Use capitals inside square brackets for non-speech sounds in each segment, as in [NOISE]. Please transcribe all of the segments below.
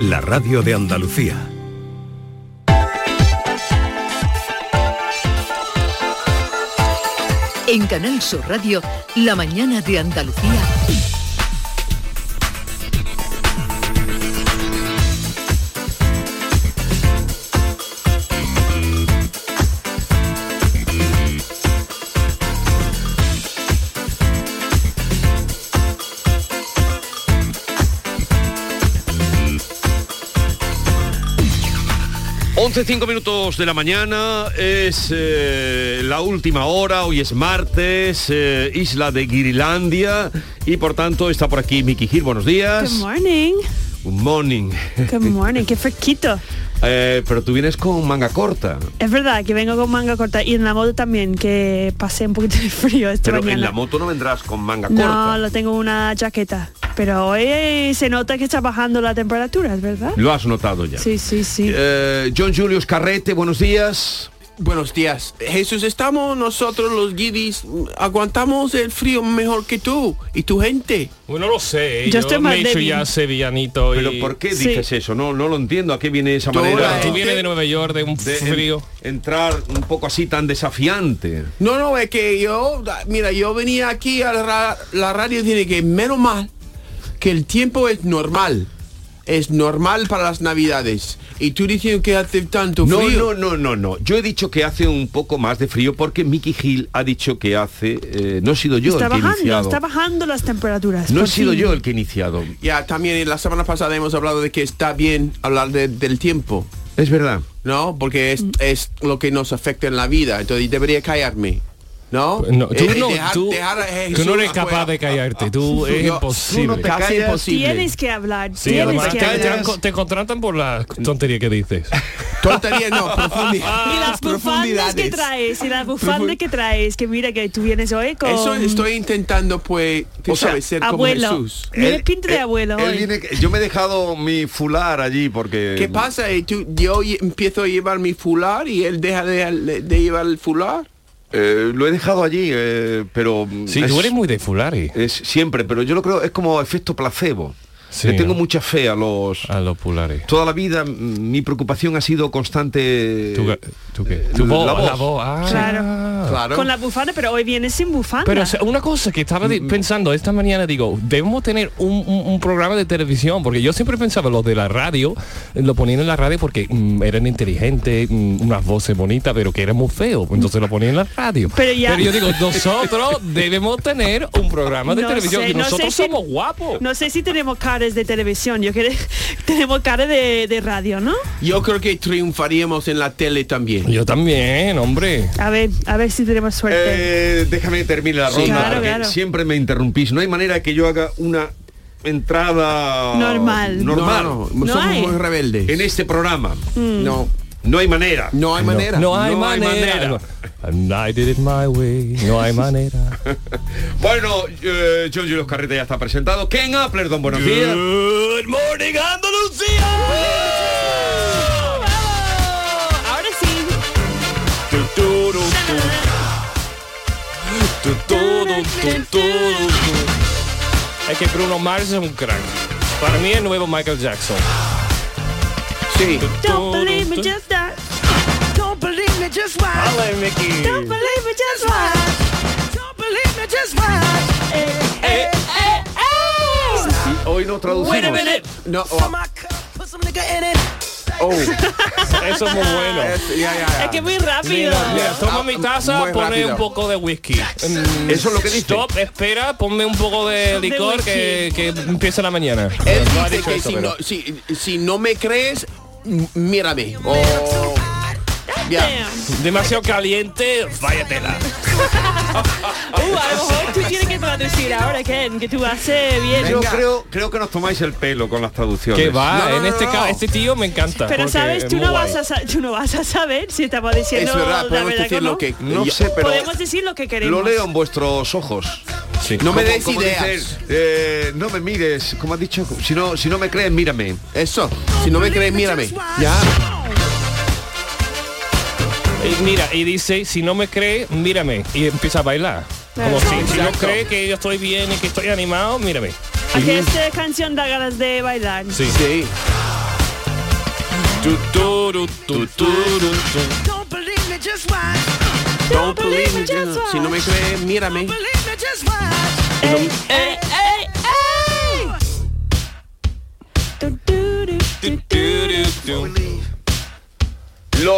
la radio de Andalucía. En Canal Sur Radio, La mañana de Andalucía. 11, 5 minutos de la mañana, es eh, la última hora, hoy es martes, eh, isla de Guirilandia y por tanto está por aquí Miki Gil, buenos días. Good morning. Good morning. Good morning, qué fresquito. Eh, pero tú vienes con manga corta. Es verdad que vengo con manga corta y en la moto también, que pasé un poquito de frío esta Pero en la moto no vendrás con manga no, corta. lo tengo una chaqueta. Pero hoy se nota que está bajando la temperatura, ¿es verdad? Lo has notado ya. Sí, sí, sí. Eh, John Julius Carrete, buenos días. Buenos días. Jesús, estamos nosotros los guiris, aguantamos el frío mejor que tú y tu gente. Bueno, no lo sé. Yo Yo, estoy me más he hecho ya sevillanito y... Pero ¿por qué Sí. dices eso? No, no lo entiendo. ¿A qué viene esa Toda manera? Tú vienes de Nueva York, de un de en- frío. entrar un poco así tan desafiante. No, no, es que yo, mira, yo venía aquí a la, la radio y tiene que menos mal que el tiempo es normal. Es normal para las navidades. Y tú diciendo que hace tanto No, frío. no, no, no, no. Yo he dicho que hace un poco más de frío porque Mickey Hill ha dicho que hace. eh, no he sido yo está el que he bajando, iniciado. está bajando las temperaturas. no he sido fin. yo el que he iniciado. Ya, también la semana pasada hemos hablado de que está bien hablar de- del tiempo. Es verdad. ¿no? Porque es, Mm. es lo que nos afecta en la vida. Entonces debería callarme. ¿No? No, tú, Eh, no, dejar- tú, dejar tú Jesús no eres capaz de callarte. Tú es Yo- imposible. tú no te Casi callas. imposible. Tienes que hablar, Sí, tienes además que te, te, hablar. han- te contratan por la tontería que dices. [LAUGHS] Tontería, no, profundidad. Y las bufandas que traes, y las bufandas que traes, que mira que tú vienes hoy con Eso estoy intentando, pues, tú O sea, sabes, ser como abuelo. Jesús. Vienes pinta de abuelo él hoy. viene- yo me he dejado mi fular allí porque. ¿Qué pasa? Y tú- yo empiezo a llevar mi fular y él deja de, de llevar el fular. Eh, lo he dejado allí, eh, pero. Sí, es, tú eres muy de Fulari. es siempre, pero yo lo creo, es como efecto placebo. Sí, Le tengo ¿no? mucha fe a los. A los Pulares. Toda la vida mm, mi preocupación ha sido constante. ¿Tú, qué- tú qué? eh, Tu voz, la voz. la voz. Ah. Claro. Claro. Con la bufanda, pero hoy vienes sin bufanda. Pero o sea, una cosa que estaba di- pensando esta mañana, digo, debemos tener un, un- un programa de televisión, porque yo siempre pensaba los de la radio, eh, lo ponían en la radio porque mm, eran inteligentes, mm, unas voces bonitas, pero que eran muy feos, entonces lo ponían en la radio. Pero ya- yo digo, nosotros debemos tener un programa de No televisión, sé, y no sé nosotros si- somos guapos. No sé si tenemos caras de televisión, yo creo [LAUGHS] tenemos cara de, de radio, ¿no? Yo creo que triunfaríamos en la tele también. Yo también, hombre. A ver, a ver si tenemos suerte. Eh, déjame terminar la Sí, ronda claro, porque claro. siempre me interrumpís. No hay manera que yo haga una entrada Normal. normal No, no, No somos hay. muy rebeldes. en este programa. No, No hay manera. no hay manera. No hay No hay manera. manera. And I did it my way. No hay manera. [LAUGHS] Bueno, eh, John Julius Carreta ya está presentado. Ken Appleton, buenos días. Good morning, Andalucía. Ahora sí. Es que Bruno Mars es un crack. Para mí es nuevo Michael Jackson. Sí. Don't believe me just that. Don't believe me just why. Mickey. Don't believe me just why. Don't believe me just why. Eh, eh, eh, eh. Hoy no traducimos. Wait a minute. No, oh, oh, [LAUGHS] Eso es muy bueno. es- ya. Es que muy rápido. Mira, toma Ah, mi taza, pone rápido. un poco de whisky. Mm, Eso es lo que dice. Stop, espera, ponme un poco de licor que, que empieza la mañana. Él No ha dice dicho que eso, si, pero- no, si, si no me crees, m- mírame. Ya. Demasiado caliente, váyatela. [LAUGHS] Uh, a lo mejor tú tienes que traducir ahora, Ken, que tú haces bien. Yo creo, creo que nos tomáis el pelo con las traducciones. Que va, No, no, en no, este no. caso, este tío me encanta. Pero sabes, es tú no, guay. vas a, sa- tú no vas a saber si estamos diciendo Es verdad, la podemos verdad decir lo que... No yo- sé, pero Podemos decir lo que queremos. lo leo en vuestros ojos. Sí. No me des ideas. eh, no me mires, como has dicho, si no, si no me crees, mírame. Eso. Si no me crees, mírame. Ya. Y mira, y dice, si no me cree, mírame. Y empieza a bailar. Como si, si no cree que yo estoy bien y que estoy animado, mírame. Aquí esta canción da ganas de bailar. Sí. Sí. Tu, turu, tu, turu, tu. Don't believe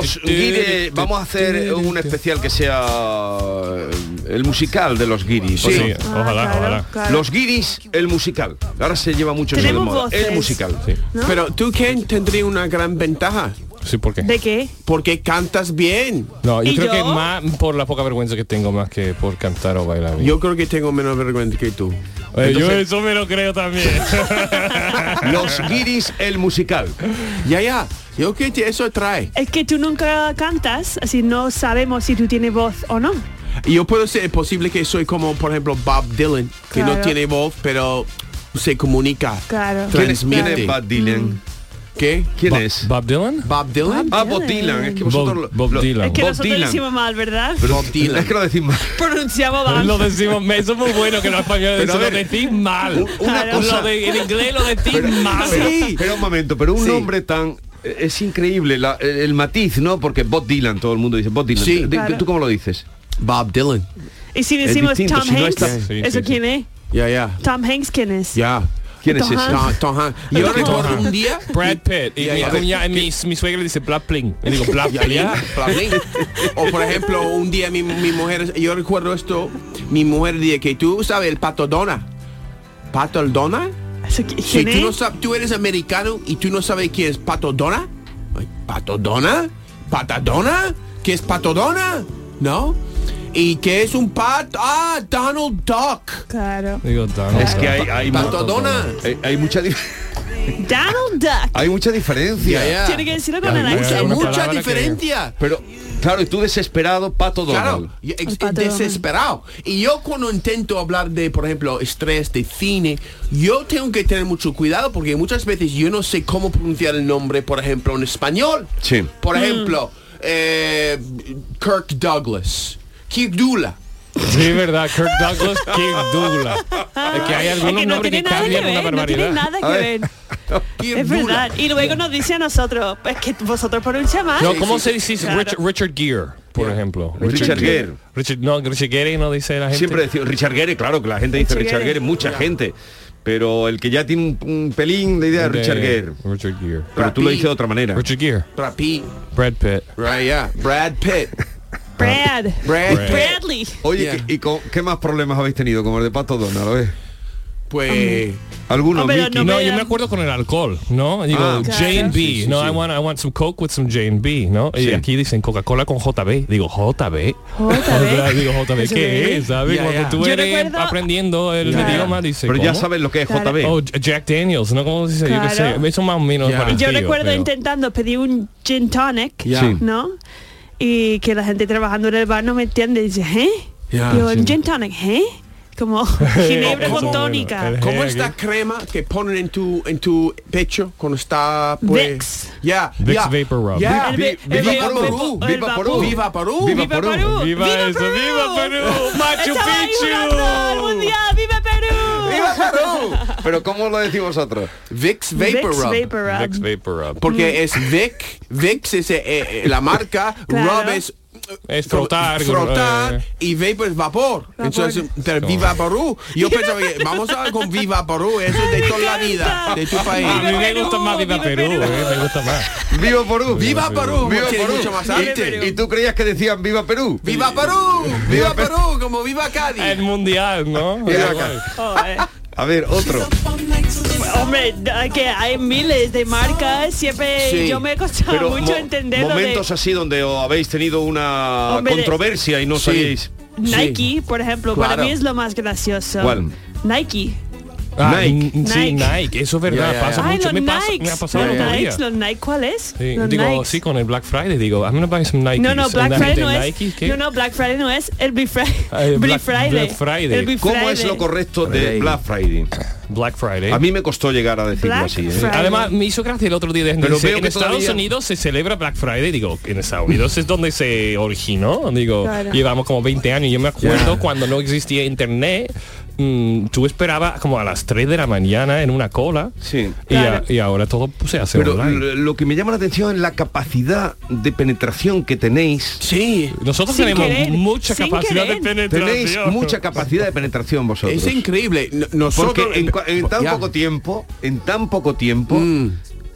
Los guiris, vamos a hacer un especial que sea eh, el musical de los guiris. ¿sí? sí, Ah, ojalá, claro, ojalá. claro. Los guiris, el musical. Ahora se lleva mucho eso de Tenemos moda. voces. El musical. Sí, ¿no? Pero tú, Ken, tendría una gran ventaja. Sí, ¿por qué? ¿De qué? Porque cantas bien. No, yo ¿Y creo yo? que más por la poca vergüenza que tengo más que por cantar o bailar. bien. Yo creo que tengo menos vergüenza que tú. Eh, yo eso me lo creo también. [LAUGHS] Los guiris, el musical. Ya, ya. Yo creo que eso trae. Es que tú nunca cantas, así no sabemos si tú tienes voz o no. Yo puedo ser posible que soy como, por ejemplo, Bob Dylan, que no Claro. tiene voz, pero se comunica. Claro. ¿Quién es, Transmite. es Bob Dylan? ¿Qué? ¿Quién Bob- es? Bob Dylan. Bob Dylan. Ah, Bob Dylan. Es que vosotros... Bob- lo- Bob lo- Dylan. Es que Bob nosotros Dylan. decimos mal, ¿verdad? Bob Dylan. Es que lo decís mal. Pronunciamos mal. Lo decimos, eso es muy bueno que los españoles Pero eso lo decís mal. Una Claro. cosa... Lo de- en inglés lo decís mal. Pero, Sí. pero un momento, pero un Sí. nombre tan... eh, Es increíble la- el, el matiz, ¿no? Porque Bob Dylan, todo el mundo dice Bob Dylan. Sí. Claro. ¿Tú cómo lo dices? Bob Dylan. Y si decimos distinto, Tom si no Hanks, está- Sí, ¿eso sí, quién es? Ya, ya. Tom Hanks, ¿quién es? Ya. ¿Quién es ese? Tom, Tom Hanks. Yo Tom recuerdo Hanks. un día. [LAUGHS] Brad Pitt. Y mi, ya. cuña- mi, mi suegra dice Black Pling. Y digo Black Pling. O por ejemplo, un día mi, mi mujer, yo recuerdo esto, mi mujer dice que tú sabes el pato Dona. ¿Pato Si ¿Quién tú, no es? sabes, tú eres americano y tú no sabes quién es Pato Dona. ¿Pato Dona? ¿Patadona? ¿Qué es Patodona? ¿No? ¿Y qué es un pat? Ah, Donald Duck. Claro. Digo, Donald. Es que hay, hay, mu- Patodona. hay- hay mucha, Donald Duck. hay mucha diferencia. Ya. Tiene que decirlo con el ya, Mucha, que- diferencia. Pero, claro, y tú desesperado, Pato Donald. pato Donald. desesperado. Y yo cuando intento hablar de, por ejemplo, estrés, de cine, yo tengo que tener mucho cuidado porque muchas veces yo no sé cómo pronunciar el nombre, por ejemplo, en español. Sí. Por Mm. ejemplo, eh, Kirk Douglas, Kirk Dula. Sí, verdad. Kirk Douglas, Kirk Douglas. Es que hay Es algunos que no nombres que nada que cambian una ver, no tiene barbaridad. nada que ver. ver. [LAUGHS] Kirk Es Dula. verdad. Y luego nos dice a nosotros, es que vosotros pronunciáis mal. No, ¿cómo se dice Claro. Richard, Richard Gere, por ejemplo? Richard Gere. Richard, no, Richard Gere no dice la gente. Siempre decimos Richard Gere, claro que la gente dice Richard Richard Gere. Gere, mucha gente. Pero el que ya tiene un, un pelín de idea es De- Richard Gere. Richard Gere. Pero tú lo dices de otra manera. Richard Gere. Brad Pitt. Brad Pitt. Right, yeah. Brad Pitt. Brad. Brad Brad. Bradley. Oye, Yeah. ¿y con, qué más problemas habéis tenido con el de Pato Donald? A ver. Pues... ¿Alguno, Hombre, Vicky? no yo me acuerdo con el alcohol, ¿no? Digo, Ah, claro. Sí, sí, no, sí. I want, I want some Coke with some J&B, ¿no? Y aquí dicen Coca-Cola con JB. Digo, JB. JB. [LAUGHS] Digo, JB, ¿qué es? ¿Sabes? Ya, Cuando ya. tú Yo eres recuerdo- aprendiendo el idioma, dice, Pero ya sabes lo que es Claro. JB. Oh, Jack Daniels, ¿no? ¿Cómo se dice? Yo qué sé. Eso más o menos. Yo recuerdo pero- intentando pedir un gin tonic. ¿no? Y que la gente trabajando en el bar no me entiende y dice, ¿eh? Ya, Digo, sí. gin tonic, ¿eh? Como [LAUGHS] ginebra con tónica. El- ¿Cómo Eh, esta aquí. crema que ponen en tu en tu pecho cuando está pues Vicks. Ya, Vicks ya. Viva Perú. Viva Perú. Viva Perú. Viva ¡Viva Perú. Perú! Viva eso, ¡Viva Perú! ¡Machu Picchu! ¡Viva Perú! Viva. Pero ¿cómo lo decís vosotros? Vicks Vapor Vicks Rub. Vapor Rub. Vicks Vapor Rub. Porque es Vic, Vicks es eh, eh, la marca, [LAUGHS] Claro. Rub es Es frotar. frotar eh, y Vapor es vapor. Entonces, pero Viva Perú. [LAUGHS] Yo pensaba que vamos a con Viva Perú, eso es de toda la vida, de tu país. A mí me gusta más Viva viva Perú, Perú. eh, me gusta más. ¡Viva Perú! Viva Perú, ¡Viva Perú! mucho más Y- arte. ¿Y, tú creías que decían ¡Viva Perú! ¡Viva Perú! ¡Viva Perú! Como Viva Cádiz. El mundial, ¿no? Acá. Joder. A ver, otro. Hombre, que hay miles de marcas, siempre Sí. yo me he costado mucho entender de momentos así donde habéis tenido una Hombre, controversia y no Sí. sabíais. Nike, por ejemplo, para mí es lo más gracioso. ¿Cuál? Nike. Ah, Nike. Sí, Nike. Nike, eso es verdad, Ya, ya, pasa mucho. los Me, pasa, me ha pasado los. Nikes, los Nike, ¿cuál es? Sí, los digo, Nikes. sí, con el Black Friday, digo, I'm gonna buy some Nikes. No, no, Black la Friday no es. Nike. No, no, Black Friday no es. El Black Friday. [LAUGHS] Black Black- Friday. Black Friday. El ¿Cómo es lo correcto de. Black Friday? Black Friday. A mí me costó llegar a decirlo Black así. ¿eh? Además, me hizo gracia el otro día. Pero dice, veo en Estados todavía- Unidos se celebra Black Friday. Digo, en Estados Unidos es donde se originó. Digo, Claro. llevamos como 20 años. Yo me acuerdo Ya. cuando no existía internet. Mm, tú esperabas como a las 3 de la mañana en una cola. Sí. Y, a- Claro. y ahora todo se hace Pero online. lo que me llama la atención es la capacidad de penetración que tenéis. Sí, Nosotros Sin tenemos querer, mucha sin capacidad querer. de penetración. Tenéis mucha capacidad de penetración vosotros. es increíble. Nosotros Porque en, tan Ya. poco tiempo, en tan poco tiempo, Mm.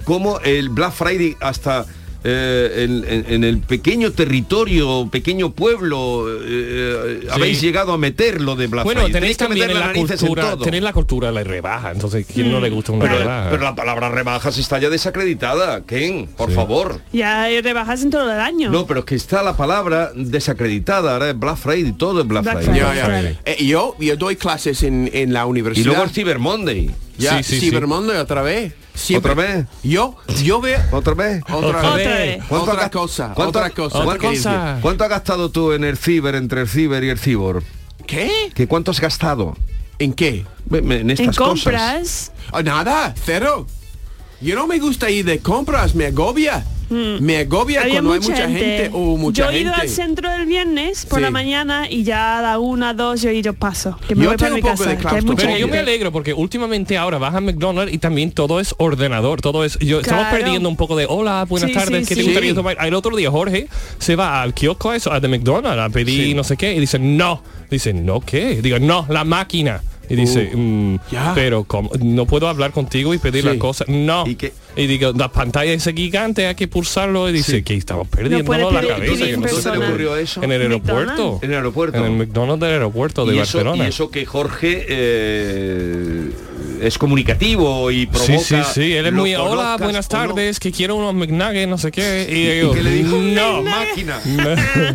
como el Black Friday hasta eh, en, en- en el pequeño territorio, pequeño pueblo, eh, Sí. habéis llegado a meter lo de Black Bueno, Friday. tenéis que también meter en la en cultura, todo. tenéis la cultura de la rebaja. Entonces, ¿quién no le gusta una Pero, rebaja? pero la palabra rebajas está ya desacreditada, Ken, por favor. Ya hay rebajas en todo el año. No, pero es que está la palabra desacreditada, ahora es Black Friday, todo es Black, Black Friday. Friday. Eh, yo, yo doy clases en, en la Y universidad. luego el Cyber Monday. Ya, Sí, sí, sí. Cyber Monday otra vez. Siempre- ¿Otra vez? Yo, yo veo ¿Otra vez? otra, Otra vez. vez. ¿Cuánto Otra cosa, cuánto- otra cosa. ¿Cuánto has gastado tú en el ciber, entre el ciber y el cibor? ¿Qué? ¿Que ¿Cuánto has gastado ¿En qué? en en estas cosas? compras. Ah, nada, cero. Yo no me gusta ir de compras, me agobia. Me agobia. Había cuando mucha, hay mucha gente, o mucha yo he ido gente. al centro el viernes por Sí. la mañana y ya a la una, dos yo he ido paso. Que me Yo voy para tengo mi un poco casa. de que Pero yo gente. me alegro porque últimamente ahora vas a McDonald's y también todo es ordenador, todo es. Yo estamos perdiendo un poco de hola, buenas Sí, tardes, sí, ¿qué te sí. gustaría tomar? El otro día Jorge se va al kiosco eso, al de McDonald's a pedir Sí. no sé qué y dice no, dice no qué, digo no la máquina y dice Uh, "Mm, ya. pero ¿cómo? no puedo hablar contigo y pedir Sí. la cosa, no. ¿Y qué? Y digo la pantalla es gigante, hay que pulsarlo y dice que estamos perdiendo la pedir- cabeza. no sé ¿Cómo se le ocurrió eso? en el aeropuerto. En el aeropuerto. En el McDonald's del aeropuerto de y, eso, Barcelona. y eso que Jorge eh, es comunicativo y provoca... Sí, sí, sí, él es muy, hola, buenas o no". tardes, que quiero unos McNuggets, no sé qué. Y ¿Y digo, qué le dijo? no, Máquina. [LAUGHS]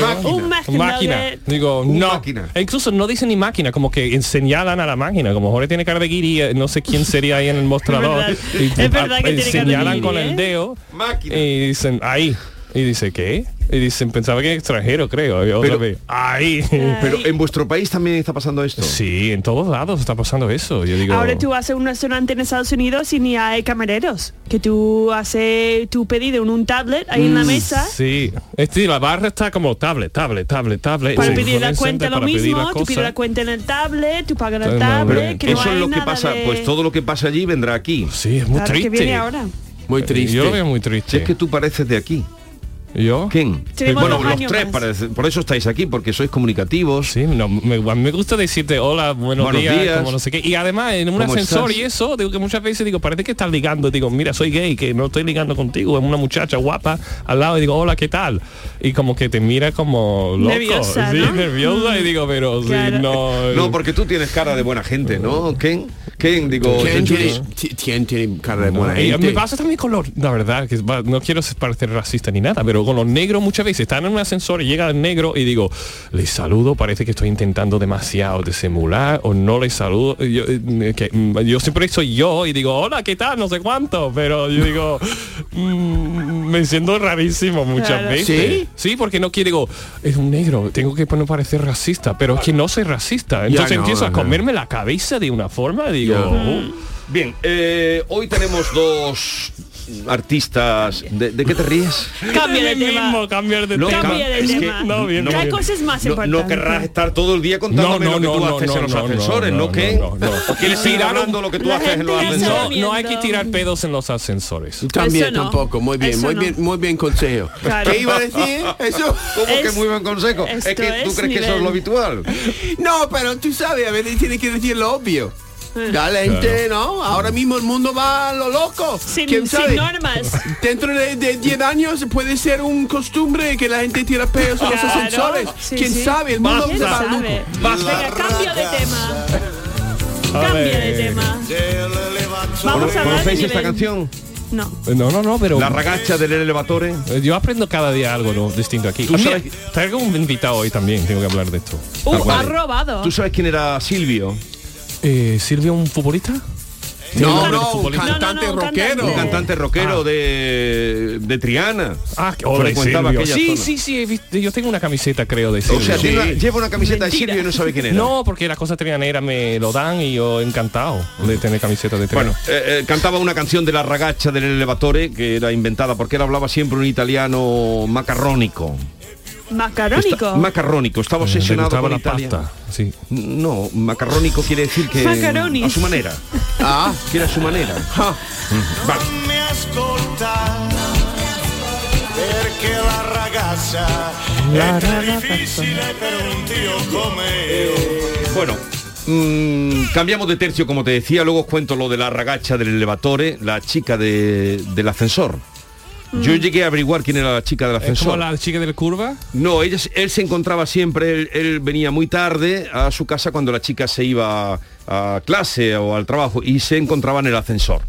máquina. Máquina. Digo, no. máquina. E incluso no dice ni máquina, como que señalan a la máquina, como Jorge tiene cara de guiri, eh, no sé quién sería ahí en el [LAUGHS] mostrador. verdad. y Es verdad que a- tiene cara de señalan guiri, con ¿eh? el dedo Máquina. y dicen, ahí. Y dice, ¿qué? Y dicen, pensaba que extranjero, creo. Y otra Pero- vez, ahí. Pero en vuestro país también está pasando esto. Sí, en todos lados está pasando eso. Yo digo, Ahora tú haces un restaurante en Estados Unidos y ni hay camareros. Que tú haces tu pedido en un tablet ahí Mm, en la mesa. Sí, este, la barra está como tablet, tablet, tablet, tablet. Para Sí, pedir la cuenta lo mismo, la tú pides la cuenta en el tablet, tú pagas en el no, tablet, que no Eso hay es lo que pasa, de- pues todo lo que pasa allí vendrá aquí. Sí, es muy Claro, que triste. viene ahora. Muy triste. Yo lo veo muy triste. Si es que tú pareces de aquí. ¿Yo? ¿Quién? Tenemos bueno, los tres por eso estáis aquí, porque sois comunicativos. Sí, no, me, a mí me gusta decirte hola, buenos, Buenos días, días. como no sé qué. Y además en un ¿Cómo ascensor estás? y eso, digo que muchas veces digo, parece que estás ligando. Digo, mira, soy gay, que no estoy ligando contigo. Es una muchacha guapa al lado y digo, hola, ¿qué tal? Y como que te mira como loco. Nerviosa, sí, [LAUGHS] nerviosa. Y digo, pero Claro. sí, no. No, porque tú tienes cara de buena gente, ¿no? ¿Quién? ¿Quién? Digo, ¿Quién yo- tiene, cara de No, buena y gente? me pasa también con los, la verdad, que no quiero parecer racista ni nada, pero con los negros muchas veces están en un ascensor y llega el negro y digo, les saludo, parece que estoy intentando demasiado disimular o no les saludo. Yo, eh, que, mm, yo siempre soy yo y digo, hola, ¿qué tal? No sé cuánto, pero yo digo, [LAUGHS] mm, me siento rarísimo muchas Claro. veces. Sí, porque no quiero, digo, es un negro, tengo que no parecer racista, pero es que no soy racista. Entonces no, empiezo a no. comerme la cabeza de una forma, digo, Bien, eh, hoy tenemos dos artistas. ¿De, de qué te ríes? Cambia de mí tema. mismo cambiar de No, tema. Cambia de es que tema. no, bien, Que hay cosas más No, importantes. no querrás estar todo el día contándome lo que tú haces en los ascensores, ¿no? ¿Qué? no, no. ¿O quieres seguir hablando lo que tú haces en los ascensores? No, no hay que tirar pedos en los ascensores. También no. tampoco, muy bien, Eso muy no. bien, muy bien consejo. Claro. ¿Qué iba a decir? Eso. [LAUGHS] ¿Cómo que Es- muy buen consejo? Es que tú es crees que eso es lo habitual. [LAUGHS] No, pero tú sabes, a veces tiene que decir lo obvio. La gente, ¿no? Ahora mismo el mundo va a lo loco. Sin, ¿Quién sin sabe? normas. Dentro de de 10 años puede ser un costumbre que la gente tira pedos en los Claro, ascensores. sí, ¿Quién sí. sabe? El mundo ¿Quién va sabe? loco. Venga, cambio de tema. A Cambia de tema. Vamos a hablar de ¿Conocéis esta canción? No. No, no, no, pero La ragacha del elevatore. eh, yo aprendo cada día algo ¿no? distinto aquí. Sabes- traigo un invitado hoy también, tengo que hablar de esto. Uh, ha robado. ¿Tú sabes quién era Silvio? Eh, ¿Silvio un futbolista? No, no, un cantante No, no, no, un rockero. Un cantante rockero Ah. de, de Triana. Ah, que- frecuentaba aquella Sí, zona. sí, sí, yo tengo una camiseta, creo, de O Silvio. sea, tiene una- lleva una camiseta de. Silvio y no sabe quién era. No, porque las cosas trianeras me lo dan y yo encantado de tener camiseta de Triana. Bueno, eh, eh, cantaba una canción de la ragazza del elevatore que era inventada porque él hablaba siempre un italiano macarrónico. Macarónico. Está- macarrónico, estaba Eh, obsesionado con la Italia. pasta. Sí. No, macarrónico quiere decir que a su manera. [LAUGHS] Ah, Quiere a su manera. ah. Vale. Bueno, mm, cambiamos de tercio, como te decía, luego os cuento lo de la ragacha del elevatore, la chica de- del ascensor. Yo llegué a averiguar quién era la chica del ¿Es como ascensor. la chica del curva? No, ella, él se encontraba siempre, él, él venía muy tarde a su casa cuando la chica se iba a, a clase o al trabajo y se encontraba en el ascensor.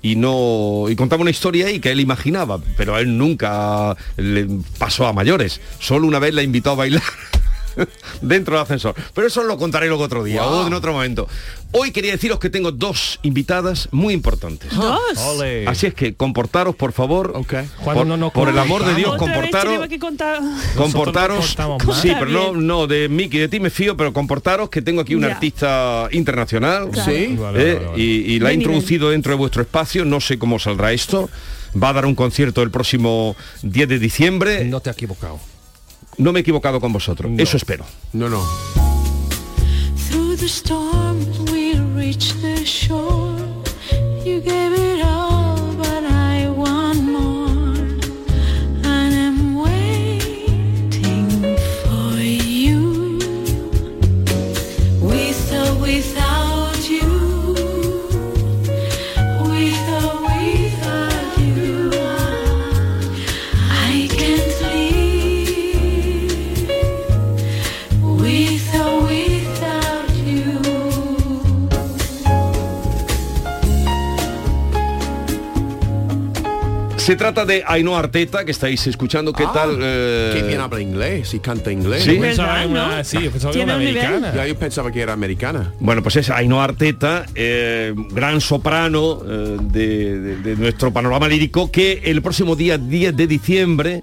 Y no y contaba una historia ahí que él imaginaba, pero a él nunca le pasó a mayores. Solo una vez la invitó a bailar [LAUGHS] [LAUGHS] dentro del ascensor. Pero eso lo contaré luego otro día o en otro momento. Hoy quería deciros que tengo dos invitadas muy importantes. Dos. Ole. Así es que comportaros, por favor. Ok. Cuando Por, no por el amor de Dios, comportaros. que. Comportaros, sí, pero no, no, de Miki, de ti me fío, pero comportaros que tengo aquí un artista internacional Claro. Sí. Vale, eh, vale, vale. y, y la nivel. introducido dentro de vuestro espacio, no sé cómo saldrá esto. Va a dar un concierto el próximo 10 de diciembre. No, No te has equivocado. Me he equivocado con vosotros, No. eso espero. No, no. Through the storm, we reached the shore. You gave it all, Se trata de Ainhoa Arteta, que estáis escuchando. ¿Qué Ah, tal? eh, Qué bien habla inglés y canta inglés. Sí. Yo pensaba sí, yo pensaba una americana. Ya yo pensaba que era americana. Bueno, pues es Ainhoa Arteta, eh, gran soprano eh, de, de- de nuestro panorama lírico, que el próximo día 10 de diciembre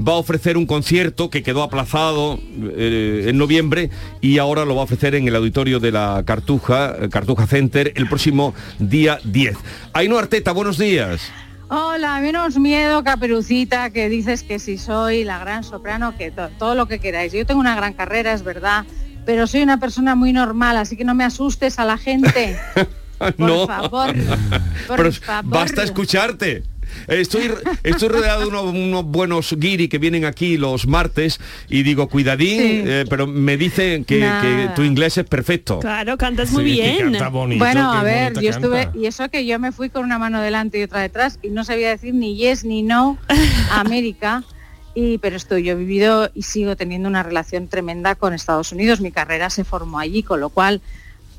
va a ofrecer un concierto que quedó aplazado eh, en noviembre y ahora lo va a ofrecer en el auditorio de la Cartuja, Cartuja Center, el próximo día 10. Ainhoa Arteta, buenos días. Hola, menos miedo, caperucita, que dices que si soy la gran soprano, que to- todo lo que queráis. Yo tengo una gran carrera, es verdad, pero soy una persona muy normal, así que no me asustes a la gente. [LAUGHS] Por favor, [LAUGHS] por Pero favor. basta escucharte. Estoy, estoy rodeado de unos, unos buenos guiri que vienen aquí los martes y digo, cuidadín, Sí. eh, pero me dicen que, tu inglés es perfecto. Claro, cantas muy Sí, bien. canta bonito, Bueno, a ver, yo estuve, canta. y eso que yo me fui con una mano delante y otra detrás y no sabía decir ni yes ni no a América. Y, pero estoy, yo he vivido y sigo teniendo una relación tremenda con Estados Unidos. Mi carrera se formó allí, con lo cual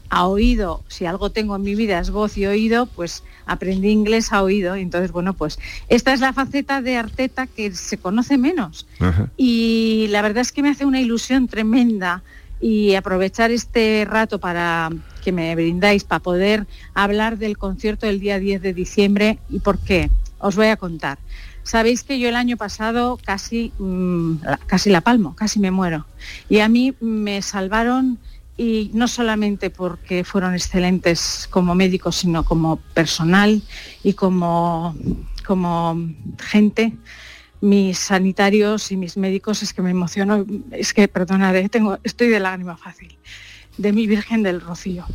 a oído, si algo tengo en mi vida es voz y oído, pues aprendí inglés a oído. Entonces, bueno, pues esta es la faceta de Arteta que se conoce menos. Ajá. Y la verdad es que me hace una ilusión tremenda y aprovechar este rato para que me brindáis para poder hablar del concierto del día 10 de diciembre y por qué. Os voy a contar. Sabéis que yo el año pasado casi, mm, casi la palmo, casi me muero. Y a mí me salvaron y no solamente porque fueron excelentes como médicos, sino como personal y como, como gente mis sanitarios y mis médicos es que me emociono, es que perdonad, tengo, estoy de lágrima fácil, de mi Virgen del Rocío.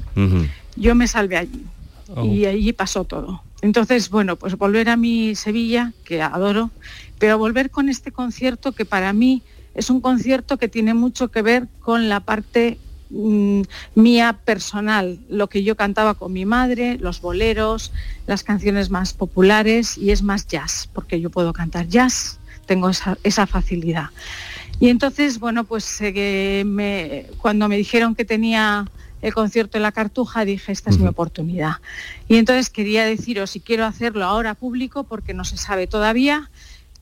Yo me salvé allí Oh. y allí pasó todo. Entonces, bueno, pues volver a mi Sevilla, que adoro, pero volver con este concierto que para mí es un concierto que tiene mucho que ver con la parte mm, mía personal, lo que yo cantaba con mi madre, los boleros, las canciones más populares y es más jazz, porque yo puedo cantar jazz, tengo esa, esa facilidad. Y entonces, bueno, pues eh, me- cuando me dijeron que tenía el concierto en la Cartuja, dije, esta es mi oportunidad. Y entonces quería deciros, y quiero hacerlo ahora público porque no se sabe todavía,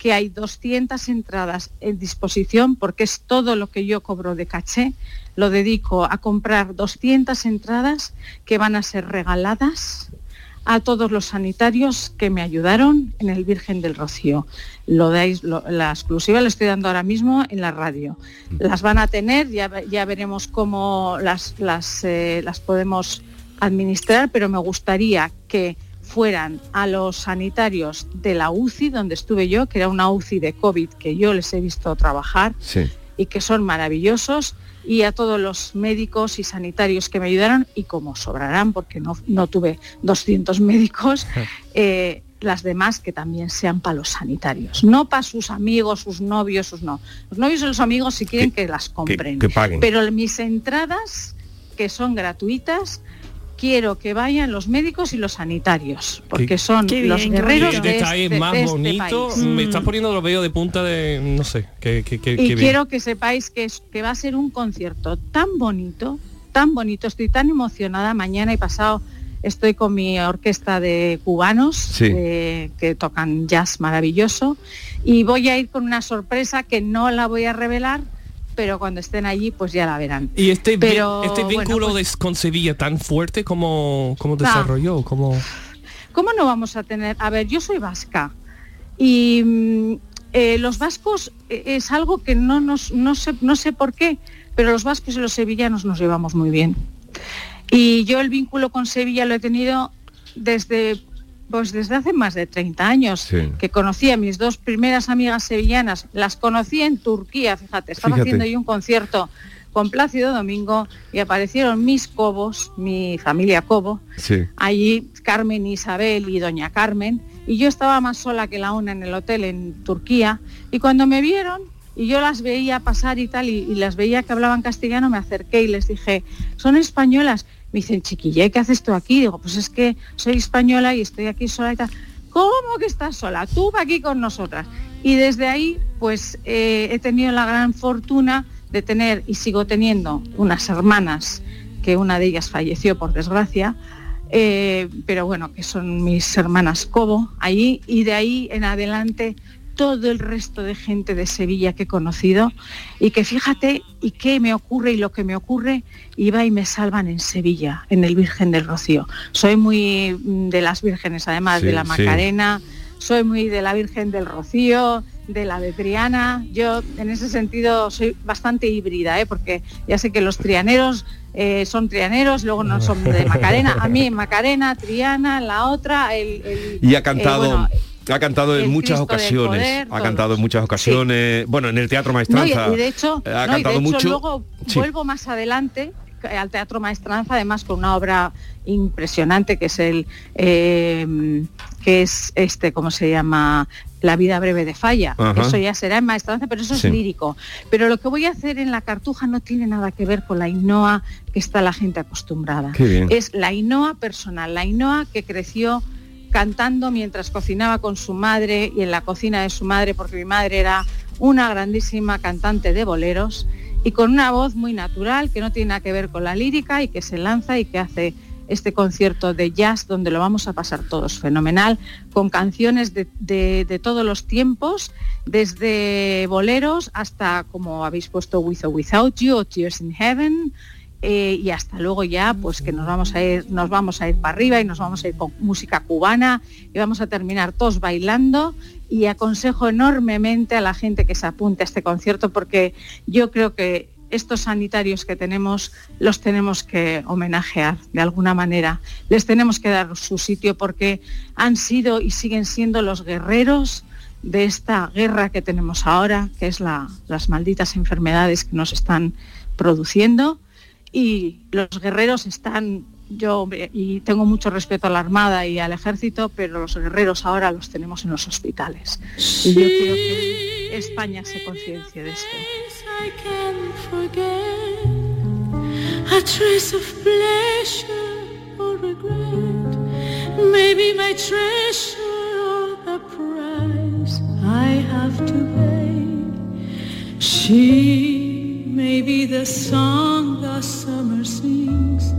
que hay 200 entradas en disposición porque es todo lo que yo cobro de caché. Lo dedico a comprar 200 entradas que van a ser regaladas a todos los sanitarios que me ayudaron en el Virgen del Rocío. Lo dais, la exclusiva la estoy dando ahora mismo en la radio. Las van a tener, ya, ya veremos cómo las, las, eh, las podemos administrar, pero me gustaría que fueran a los sanitarios de la UCI, donde estuve yo, que era una UCI de COVID, que yo les he visto trabajar Sí. y que son maravillosos, y a todos los médicos y sanitarios que me ayudaron, y como sobrarán, porque no, no tuve 200 médicos, [LAUGHS] eh, las demás que también sean para los sanitarios, no para sus amigos, sus novios, sus no. Los novios y los amigos si quieren que, las compren. que paguen. Pero mis entradas, que son gratuitas, quiero que vayan los médicos y los sanitarios, porque Qué- son Qué los bien, guerreros Qué de detalle este, más de este bonito. país. Me estás poniendo los vellos de punta de, no sé, que, que, que, Y bien. quiero que sepáis que, es, que va a ser un concierto tan bonito, tan bonito, estoy tan emocionada, mañana y pasado estoy con mi orquesta de cubanos Sí. eh, que tocan jazz maravilloso y voy a ir con una sorpresa que no la voy a revelar, pero cuando estén allí pues ya la verán. Y este, Pero, este bueno, vínculo pues- con Sevilla tan fuerte como, como desarrolló, como... ¿Cómo no vamos a tener? A ver, yo soy vasca y mm, eh, los vascos eh, es algo que no, nos, no, sé, no sé por qué, pero los vascos y los sevillanos nos llevamos muy bien. Y yo el vínculo con Sevilla lo he tenido desde, pues desde hace más de 30 años, Sí. que conocí a mis dos primeras amigas sevillanas, las conocí en Turquía, fíjate, estaba Fíjate. haciendo yo un concierto con Plácido Domingo y aparecieron mis cobos, mi familia Cobo, Sí. allí Carmen Isabel y doña Carmen, y yo estaba más sola que la una en el hotel en Turquía, y cuando me vieron y yo las veía pasar y tal, y, y las veía que hablaban castellano, me acerqué y les dije, son españolas. Me dicen, chiquille, ¿qué haces tú aquí? Digo, pues es que soy española y estoy aquí sola y tal. ¿Cómo que estás sola? Tú va aquí con nosotras. Y desde ahí, pues eh, he tenido la gran fortuna de tener y sigo teniendo unas hermanas, que una de ellas falleció por desgracia, eh, pero bueno, que son mis hermanas Cobo allí y de ahí en adelante todo el resto de gente de Sevilla que he conocido y que fíjate y qué me ocurre y lo que me ocurre iba y me salvan en Sevilla, en el Virgen del Rocío. Soy muy mm, de las vírgenes, además Sí, de la sí. Macarena, soy muy de la Virgen del Rocío, de la de Triana. Yo en ese sentido soy bastante híbrida, ¿eh? porque ya sé que los trianeros eh, son trianeros, luego no son de Macarena. A mí [LAUGHS] Macarena, Triana, la otra, el... el- Y ha eh, cantado, bueno, ha cantado en muchas Cristo ocasiones. Poder, ha cantado en muchas ocasiones. Bueno, en el Teatro No, y, Maestranza. y de hecho, ha no, y de cantado hecho mucho. luego Sí. vuelvo más adelante al Teatro Maestranza, además con una obra impresionante que es el eh, que es este, ¿cómo se llama? La vida breve de Falla. Ajá. Eso ya será en Maestranza, pero eso Sí. es lírico. Pero lo que voy a hacer en la cartuja no tiene nada que ver con la Ainhoa que está la gente acostumbrada. Qué bien. Es la Ainhoa personal, la Ainhoa que creció cantando mientras cocinaba con su madre y en la cocina de su madre, porque mi madre era una grandísima cantante de boleros y con una voz muy natural que no tiene nada que ver con la lírica y que se lanza y que hace este concierto de jazz donde lo vamos a pasar todos. Fenomenal, con canciones de, de- todos los tiempos, desde boleros hasta como habéis puesto With or Without You o Tears in Heaven, eh, y hasta luego ya pues que nos vamos a ir nos vamos a ir para arriba y nos vamos a ir con música cubana y vamos a terminar todos bailando. Y aconsejo enormemente a la gente que se apunte a este concierto porque yo creo que estos sanitarios que tenemos los tenemos que homenajear de alguna manera. Les tenemos que dar su sitio porque han sido y siguen siendo los guerreros de esta guerra que tenemos ahora que es la- las malditas enfermedades que nos están produciendo y los guerreros están, yo y tengo mucho respeto a la Armada y al Ejército, pero los guerreros ahora los tenemos en los hospitales. Y yo quiero que España se conciencie de esto. I have to pay. May be the song the summer sings,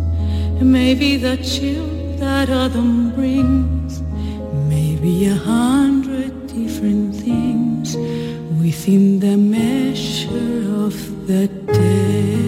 maybe the chill that autumn brings, maybe a hundred different things within the measure of the day.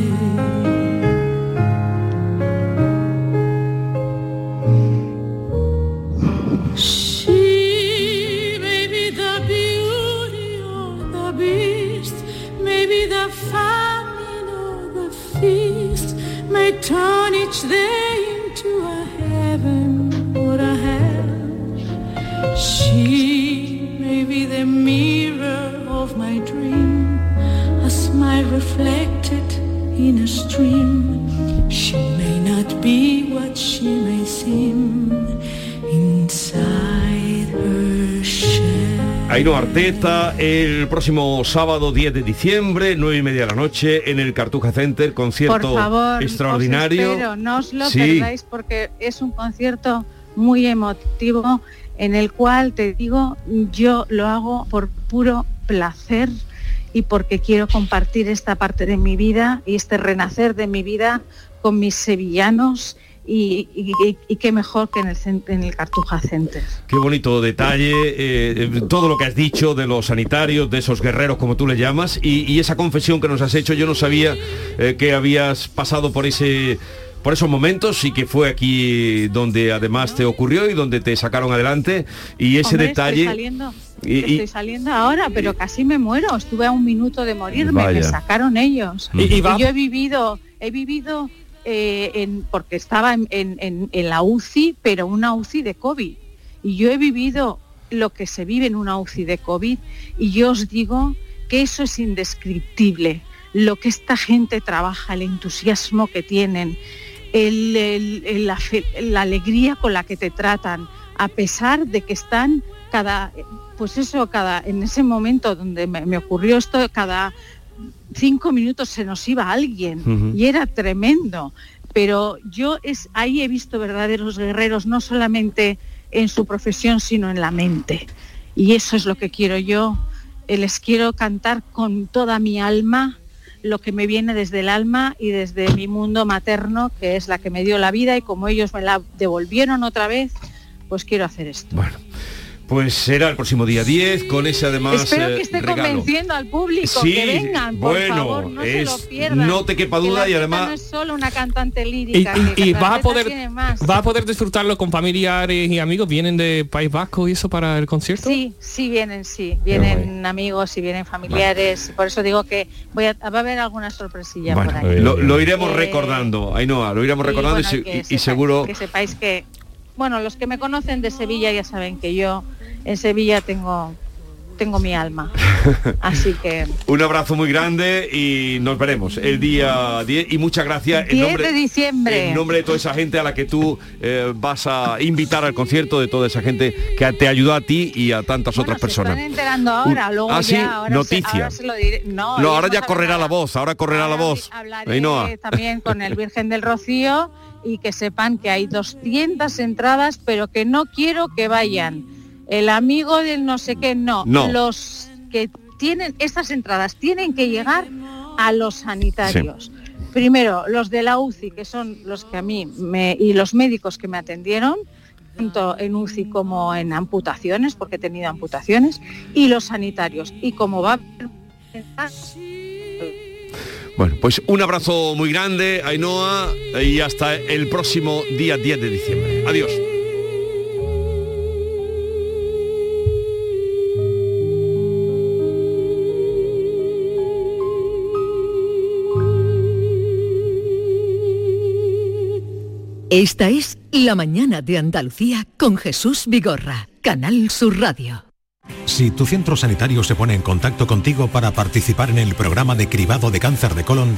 Arteta el próximo sábado 10 de diciembre, 9 y media de la noche, en el Cartuja Center, concierto Por favor, extraordinario. os espero, no os lo Sí. perdáis porque es un concierto muy emotivo en el cual te digo, yo lo hago por puro placer y porque quiero compartir esta parte de mi vida y este renacer de mi vida con mis sevillanos y, y- y- y qué mejor que en el, en el Cartuja Center. Qué bonito detalle, eh, eh, todo lo que has dicho de los sanitarios, de esos guerreros como tú le llamas, y, y esa confesión que nos has hecho, yo no sabía eh, que habías pasado por ese por esos momentos y que fue aquí donde además te ocurrió y donde te sacaron adelante y ese Hombre, detalle Estoy saliendo, ahora, pero casi me muero. Estuve a un minuto de morirme, Vaya. me sacaron ellos. Y- yo he vivido, he vivido eh, porque estaba en, la UCI, pero una UCI de COVID. Y yo he vivido lo que se vive en una UCI de COVID y yo os digo que eso es indescriptible. Lo que esta gente trabaja, el entusiasmo que tienen, la, alegría con la que te tratan, a pesar de que están cada, pues eso, cada, en ese momento donde me ocurrió esto, cada cinco minutos se nos iba alguien y era tremendo. Pero yo es, ahí he visto verdaderos guerreros, no solamente en su profesión, sino en la mente. Y eso es lo que quiero yo. Eh, Les quiero cantar con toda mi alma lo que me viene desde el alma y desde mi mundo materno, que es la que me dio la vida y como ellos me la devolvieron otra vez, pues quiero hacer esto. bueno, pues será el próximo día 10 con ese además Espero eh, que esté regalo. convenciendo al público Sí, que vengan, por bueno, favor, no se lo es- pierdan. no te quepa Que duda la y además- no es solo una cantante Y, lírica, y- que y la va a poder va a poder disfrutarlo con familiares y amigos vienen de País Vasco y eso para el concierto Sí, sí vienen, sí, vienen amigos y vienen familiares. Por eso digo que voy a, va a haber alguna sorpresilla Bueno, por ahí. lo, lo iremos Eh, recordando, Ainhoa, lo iremos Y, recordando y bueno, y, y sepáis- seguro que sepáis que, bueno, los que me conocen de Sevilla ya saben que yo en Sevilla tengo tengo mi alma. [LAUGHS] Así que un abrazo muy grande y nos veremos el día 10 y muchas gracias 10 de diciembre. en nombre de toda esa gente a la que tú eh, vas a invitar al concierto, de toda esa gente que te ayudó a ti y a tantas Bueno, otras se personas. están enterando ahora, luego ah, ya, sí, ahora se- noticia. ahora se lo diré. No, ahora ya correrá la voz, ahora correrá la voz. Hablaré Ainhoa. también con el [LAUGHS] Virgen del Rocío y que sepan que hay 200 entradas, pero que no quiero que vayan. El amigo del no sé qué, no. No. Los que tienen estas entradas tienen que llegar a los sanitarios. Primero, los de la UCI, que son los que a mí me, y los médicos que me atendieron, tanto en UCI como en amputaciones, porque he tenido amputaciones, y los sanitarios. Y como va a Bueno, pues un abrazo muy grande, Ainhoa, y hasta el próximo día 10 de diciembre. Adiós. Esta es La mañana de Andalucía con Jesús Vigorra, Canal Sur Radio. Si tu centro sanitario se pone en contacto contigo para participar en el programa de cribado de cáncer de colon,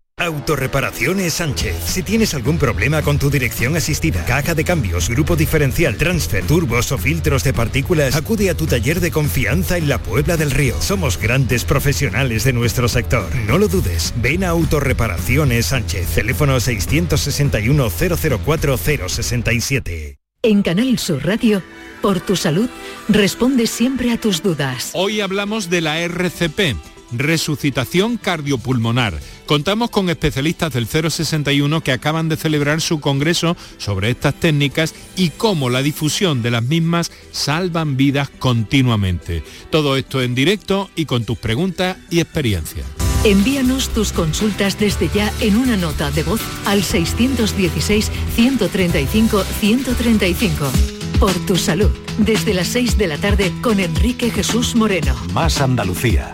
Autorreparaciones Sánchez. Si tienes algún problema con tu dirección asistida, caja de cambios, grupo diferencial, transfer, turbos o filtros de partículas, acude a tu taller de confianza en la Puebla del Río. Somos grandes profesionales de nuestro sector. No lo dudes. Ven a Autorreparaciones Sánchez. Teléfono 661 004 067. En Canal Sur Radio, por tu salud, responde siempre a tus dudas. Hoy hablamos de la RCP, resucitación cardiopulmonar. Contamos con especialistas del 061 que acaban de celebrar su congreso sobre estas técnicas y cómo la difusión de las mismas salvan vidas continuamente. Todo esto en directo y con tus preguntas y experiencias. Envíanos tus consultas desde ya en una nota de voz al 616-135-135. Por tu salud, desde las 6 de la tarde con Enrique Jesús Moreno. Más Andalucía,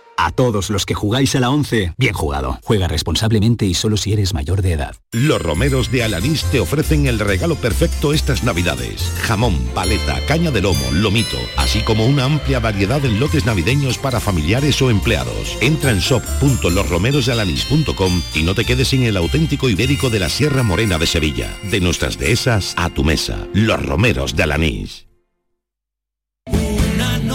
A todos los que jugáis a la 11, bien jugado. Juega responsablemente y solo si eres mayor de edad. Los romeros de Alanís te ofrecen el regalo perfecto estas navidades. Jamón, paleta, caña de lomo, lomito, así como una amplia variedad en lotes navideños para familiares o empleados. Entra en shop.losromerosdealanís.com y no te quedes sin el auténtico ibérico de la Sierra Morena de Sevilla. De nuestras dehesas a tu mesa. Los romeros de Alanís.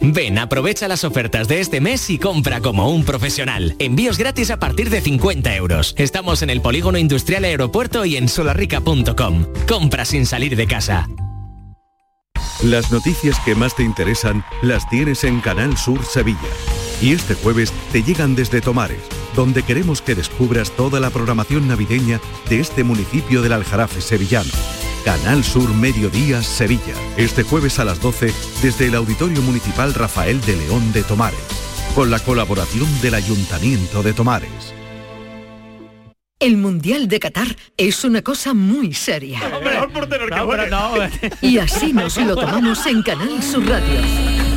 Ven, aprovecha las ofertas de este mes y compra como un profesional. Envíos gratis a partir de 50 euros. Estamos en el Polígono Industrial Aeropuerto y en solarrica.com. Compra sin salir de casa. Las noticias que más te interesan las tienes en Canal Sur Sevilla. Y este jueves te llegan desde Tomares, donde queremos que descubras toda la programación navideña de este municipio del Aljarafe sevillano. Canal Sur Mediodía Sevilla, este jueves a las 12 desde el Auditorio Municipal Rafael de León de Tomares, con la colaboración del Ayuntamiento de Tomares. El Mundial de Qatar es una cosa muy seria. Y así nos lo tomamos en Canal Sur Radio.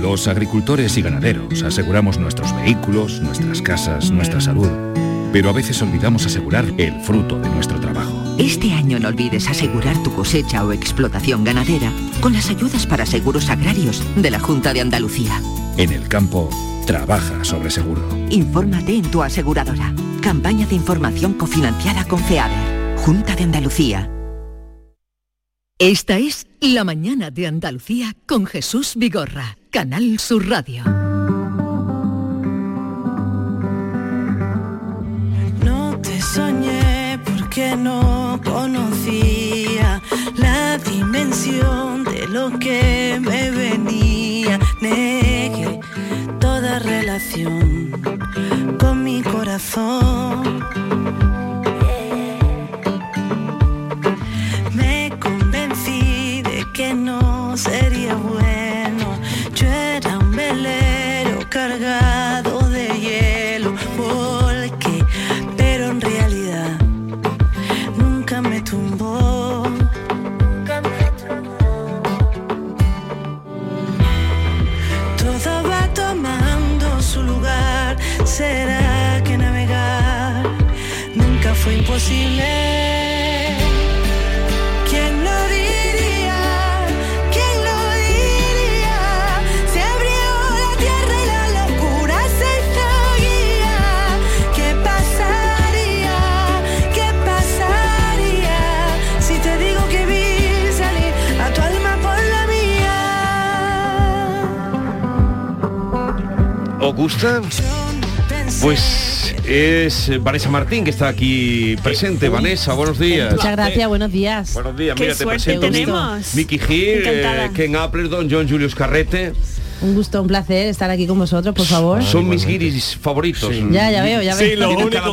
Los agricultores y ganaderos aseguramos nuestros vehículos, nuestras casas, nuestra salud, pero a veces olvidamos asegurar el fruto de nuestro trabajo. Este año no olvides asegurar tu cosecha o explotación ganadera con las ayudas para seguros agrarios de la Junta de Andalucía. En el campo, trabaja sobre seguro. Infórmate en tu aseguradora. Campaña de información cofinanciada con FEADER. Junta de Andalucía. Esta es La Mañana de Andalucía con Jesús Vigorra, Canal Sur Radio. No te soñé porque no conocía la dimensión de lo que me venía. Negué toda relación con mi corazón. Gusta? Pues es Vanessa Martín que está aquí presente. Vanessa, buenos días. Muchas gracias, buenos días. Buenos días, Qué mira, te presento tenemos. Gil, Encantada. eh, Ken Appleton, John Julius Carrete. Un gusto, un placer estar aquí con vosotros, por favor. Son mis guiris favoritos. Ya, ya veo, ya veo.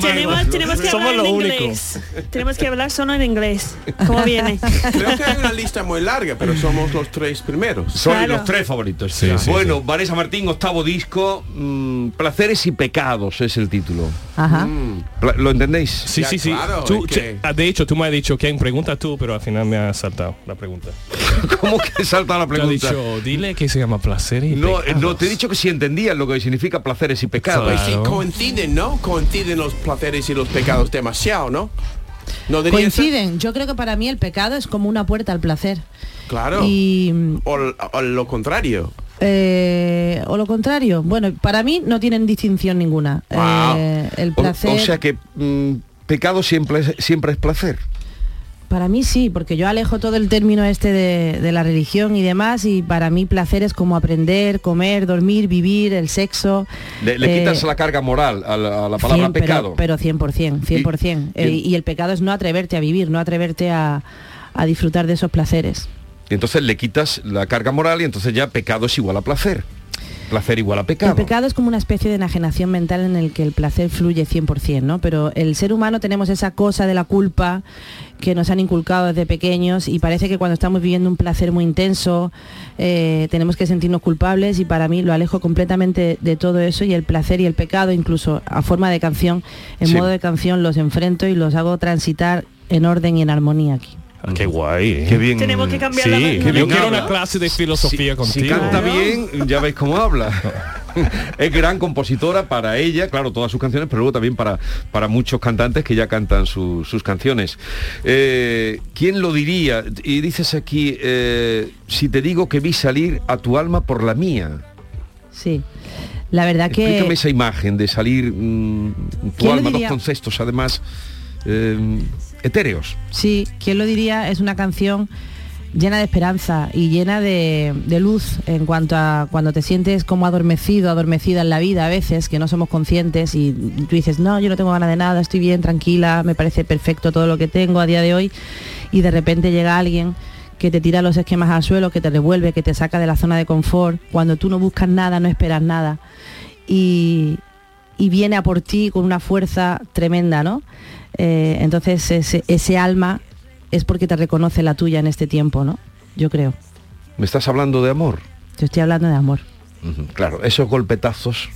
Tenemos, tenemos que hablar en inglés. Tenemos que hablar solo en inglés. [LAUGHS] ¿Cómo viene? Creo que hay una lista muy larga, pero somos los tres primeros. Son los tres favoritos. bueno, Vanessa Martín, octavo disco, mm, Placeres y Pecados es el título. Ajá. Mm, ¿Lo entendéis? Sí, sí, sí. Tú- te- ah, de hecho, tú me has dicho quién pregunta tú, pero al final me has saltado la pregunta. [LAUGHS] ¿Cómo que salta la Te he pregunta? dicho, dile que se llama placer y No, eh, pecados. no, te he dicho que si entendías lo que significa placeres y pecados. Pues sí, coinciden, ¿no? Coinciden los placeres y los pecados demasiado, ¿no? No ser- Coinciden. Yo creo que para mí el pecado es como una puerta al placer. Claro. Y O, o lo contrario. Eh, o lo contrario. Bueno, para mí no tienen distinción ninguna. Eh, el placer. O, sea que mm, pecado siempre es, siempre es placer. Para mí sí, porque yo alejo todo el término este de, de la religión y demás y para mí placer es como aprender, comer, dormir, vivir, el sexo. Le, le eh, quitas la carga moral a la, a la palabra cien, pero- pecado. Pero, 100%, 100%. Y- y- Y, el pecado es no atreverte a vivir, no atreverte a, a disfrutar de esos placeres. Y entonces le quitas la carga moral y entonces ya pecado es igual a placer. Placer igual a pecado. El pecado es como una especie de enajenación mental en el que el placer fluye 100%, ¿no? Pero el ser humano tenemos esa cosa de la culpa que nos han inculcado desde pequeños y parece que cuando estamos viviendo un placer muy intenso eh, tenemos que sentirnos culpables y para mí lo alejo completamente de todo eso y el placer y el pecado, incluso a forma de canción, en Sí. modo de canción los enfrento y los hago transitar en orden y en armonía aquí. Qué guay. ¿eh? Qué bien. Tenemos que cambiar Sí, la- yo quiero habla. una clase de filosofía Si contigo. canta bien, ya veis cómo habla. [LAUGHS] es gran compositora para ella, claro, todas sus canciones, pero luego también para, para muchos cantantes que ya cantan su- sus canciones. Eh, ¿Quién lo diría? Y dices aquí, eh, si te digo que vi salir a tu alma por la mía. Sí. La verdad que... Explícame esa imagen de salir mm, tu ¿Quién lo alma, dos conceptos, además. eh, etéreos. Sí, ¿quién lo diría? Es una canción llena de esperanza y llena de, luz en cuanto a cuando te sientes como adormecido, adormecida en la vida a veces, que no somos conscientes y tú dices, no, yo no tengo ganas de nada, estoy bien, tranquila, me parece perfecto todo lo que tengo a día de hoy y de repente llega alguien que te tira los esquemas al suelo, que te revuelve, que te saca de la zona de confort, cuando tú no buscas nada, no esperas nada y viene a por ti con una fuerza tremenda, ¿no? Eh, entonces ese, ese alma es porque te reconoce la tuya en este tiempo, ¿no? Yo creo. ¿Me estás hablando de amor? Te estoy hablando de amor. Claro, esos golpetazos,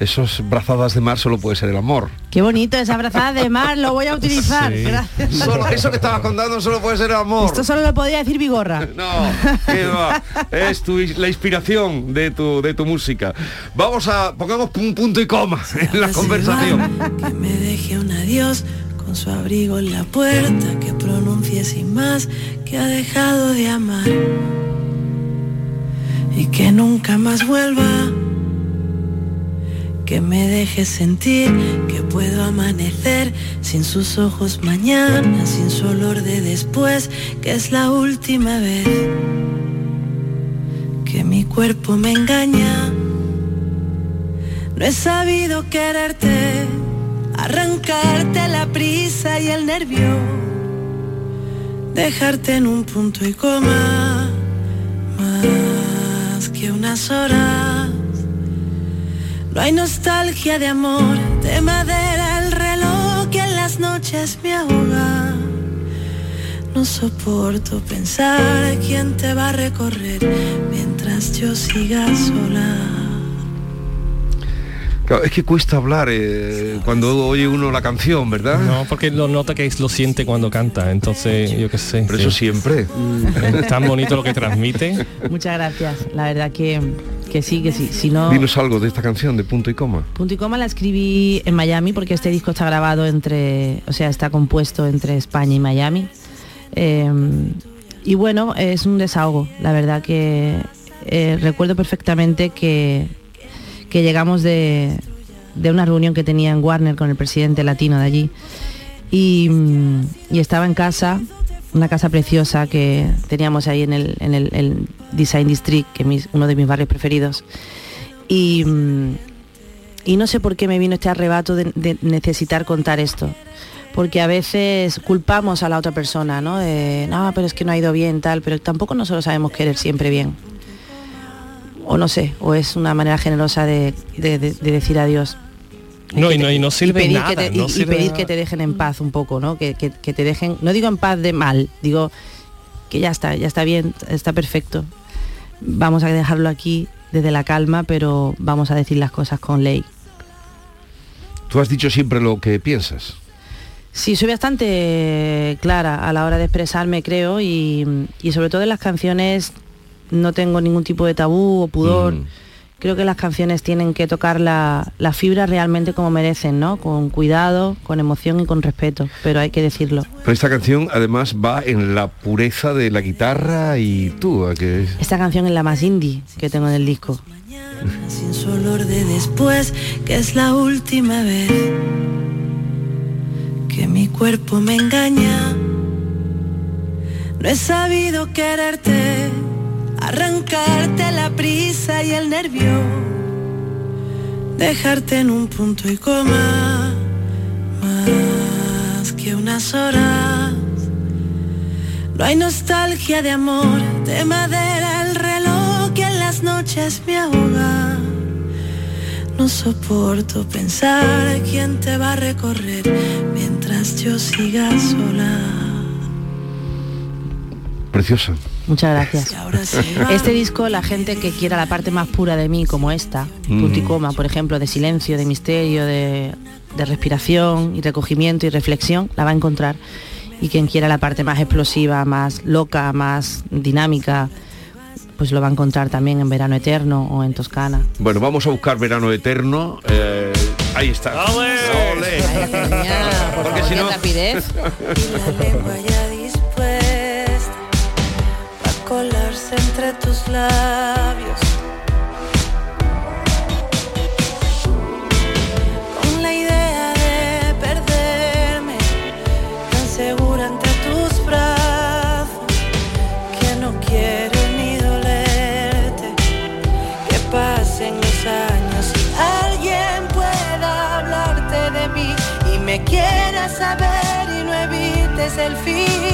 esos brazadas de mar solo puede ser el amor. Qué bonito esa abrazada de mar, lo voy a utilizar. Sí. Gracias. Solo- eso que estabas contando solo puede ser el amor. Esto solo lo podría decir Vigorra. [LAUGHS] No, qué va. Es tu, la inspiración de tu, de tu música. Vamos a, pongamos un punto y coma en la conversación. Que me deje un adiós con su abrigo en la puerta, que pronuncie sin más que ha dejado de amar y que nunca más vuelva. Que me deje sentir que puedo amanecer sin sus ojos mañana, sin su olor de después, que es la última vez que mi cuerpo me engaña. No he sabido quererte, arrancarte la prisa y el nervio, dejarte en un punto y coma, más que unas horas. No hay nostalgia de amor, de madera el reloj que en las noches me ahoga. No soporto pensar quién te va a recorrer mientras yo siga sola. Claro, es que cuesta hablar eh, cuando oye uno la canción, ¿verdad? No, porque lo nota que lo siente cuando canta, entonces yo qué sé. Pero eso siempre. Es tan bonito lo que transmite. Muchas gracias. La verdad que, que sí, que sí. Si no, Dinos algo de esta canción de punto y coma. Punto y coma la escribí en Miami porque este disco está grabado entre, o sea, está compuesto entre España y Miami. Eh, y bueno, es un desahogo. La verdad que eh, recuerdo perfectamente que, que llegamos de, de una reunión que tenía en Warner con el presidente latino de allí. Y, mm, estaba en casa, una casa preciosa que teníamos ahí en el, en el- Design District, que es uno de mis barrios preferidos. Y, mm, y no sé por qué me vino este arrebato de, de necesitar contar esto. Porque a veces culpamos a la otra persona, ¿no? De, no, pero es que no ha ido bien, tal, pero tampoco nosotros sabemos querer siempre bien. O no sé, o es una manera generosa de, de- de- de decir adiós. No, y no, y no Y sirve pedir, nada. que te, y- no y sirve pedir nada. que te dejen en paz un poco, ¿no? Que, que- que te dejen, no digo en paz de mal, digo que ya está, ya está bien, está perfecto. Vamos a dejarlo aquí desde la calma, pero vamos a decir las cosas con ley. Tú has dicho siempre lo que piensas. Sí, soy bastante clara a la hora de expresarme, creo, y, y sobre todo en las canciones no tengo ningún tipo de tabú o pudor. Mm. Creo que las canciones tienen que tocar la, la fibra realmente como merecen, ¿no? Con cuidado, con emoción y con respeto, pero hay que decirlo. Pero esta canción además va en la pureza de la guitarra y tú, ¿a que Esta canción es la más indie que tengo en el disco. sin su olor de después, que es la última vez que mi cuerpo me engaña. No he sabido quererte, arrancarte la prisa y el nervio, dejarte en un punto y coma, más que unas horas. No hay nostalgia de amor, de madera el reloj que en las noches me ahoga. No soporto pensar quién te va a recorrer mientras yo siga sola. preciosa. Muchas gracias. Este disco, la gente que quiera la parte más pura de mí, como esta, Mm. punto y coma, por ejemplo, de silencio, de misterio, de, de respiración y recogimiento y reflexión, la va a encontrar. Y quien quiera la parte más explosiva, más loca, más dinámica, pues lo va a encontrar también en Verano Eterno o en Toscana. Bueno, vamos a buscar Verano Eterno. eh, ahí está. ¡Ole! Porque si no... rapidez. [LAUGHS] entre tus labios. Con la idea de perderme, tan segura entre tus brazos, que no quiero ni dolerte, que pasen los años y alguien pueda hablarte de mí y me quiera saber y no evites el fin.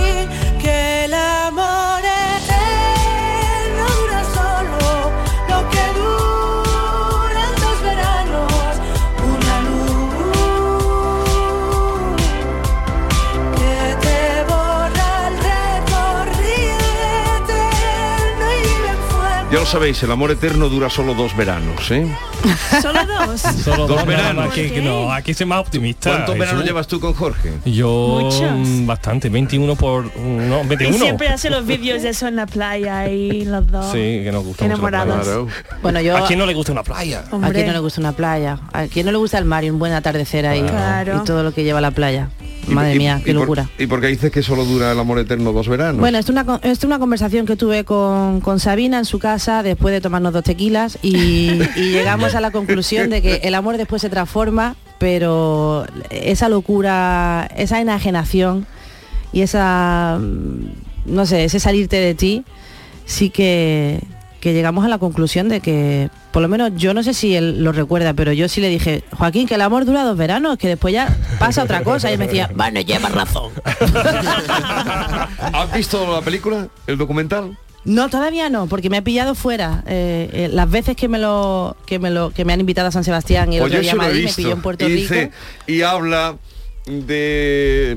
Sabéis, el amor eterno dura solo dos veranos, ¿eh? [LAUGHS] Solo dos. Solo Dos dos veranos. Aquí, no, aquí soy más optimista. ¿Cuántos veranos llevas tú con Jorge? Yo Muchos. mm, bastante, 21 por... No, Y 21. siempre hace los vídeos de eso en la playa y los dos. Sí, que nos gusta mucho Enamorados. playa. Bueno, yo... ¿A quién no le gusta una playa? ¿A quién no le gusta una playa? ¿A quién no le gusta el mar y un buen atardecer ahí? Claro. Y todo lo que lleva la playa. Madre Y- mía, y qué por- llegura. ¿Y por qué dices que solo dura el amor eterno dos veranos? Bueno, es una, es una conversación que tuve con, con Sabina en su casa después de tomarnos dos tequilas y, [LAUGHS] y llegamos a la conclusión de que el amor después se transforma, pero esa locura, esa enajenación y esa, mm, no sé, ese salirte de ti, sí que, que llegamos a la conclusión de que, por lo menos yo no sé si él lo recuerda, pero yo sí le dije, Joaquín, que el amor dura dos veranos, que después ya pasa otra cosa. Y él me decía, bueno, llevas razón. [LAUGHS] ¿Has visto la película, el documental? No, todavía no, porque me ha pillado fuera. Eh, eh, las veces que me lo que me lo que me han invitado a San Sebastián y el Pues otro día Madrid me pilló en Puerto y, Rico. y habla de